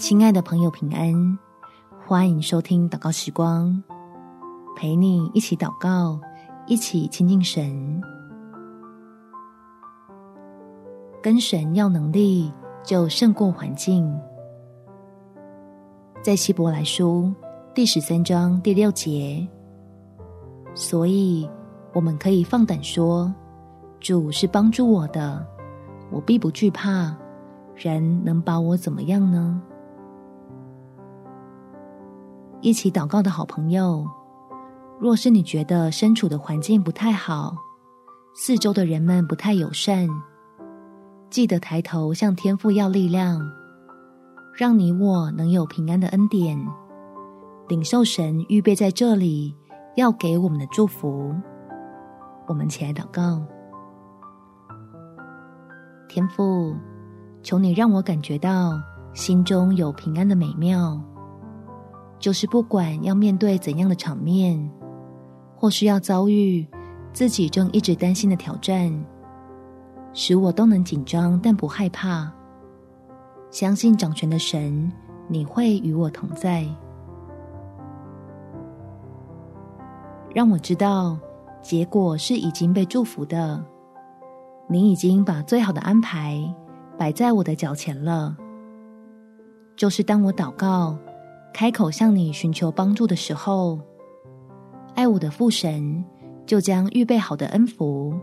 亲爱的朋友，平安！欢迎收听祷告时光，陪你一起祷告，一起亲近神。跟神要能力，就胜过环境。在希伯来书第十三章第六节，所以我们可以放胆说：主是帮助我的，我必不惧怕。人能把我怎么样呢？一起祷告的好朋友，若是你觉得身处的环境不太好，四周的人们不太友善，记得抬头向天父要力量，让你我能有平安的恩典，领受神预备在这里要给我们的祝福。我们起来祷告，天父，求你让我感觉到心中有平安的美妙。就是不管要面对怎样的场面，或是要遭遇自己正一直担心的挑战，使我都能紧张但不害怕，相信掌权的神，你会与我同在，让我知道结果是已经被祝福的，你已经把最好的安排摆在我的脚前了，就是当我祷告。开口向你寻求帮助的时候，爱我的父神就将预备好的恩福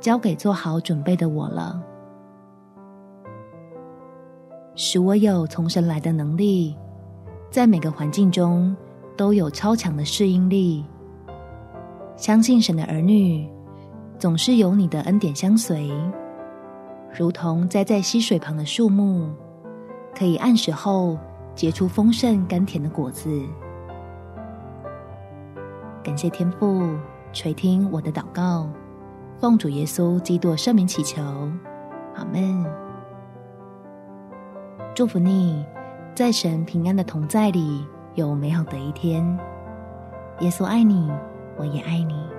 交给做好准备的我了，使我有从神来的能力，在每个环境中都有超强的适应力。相信神的儿女总是有你的恩典相随，如同栽在溪水旁的树木，可以按时候。结出丰盛甘甜的果子。感谢天父垂听我的祷告，奉主耶稣基督圣名祈求，阿门。祝福你，在神平安的同在里有美好的一天。耶稣爱你，我也爱你。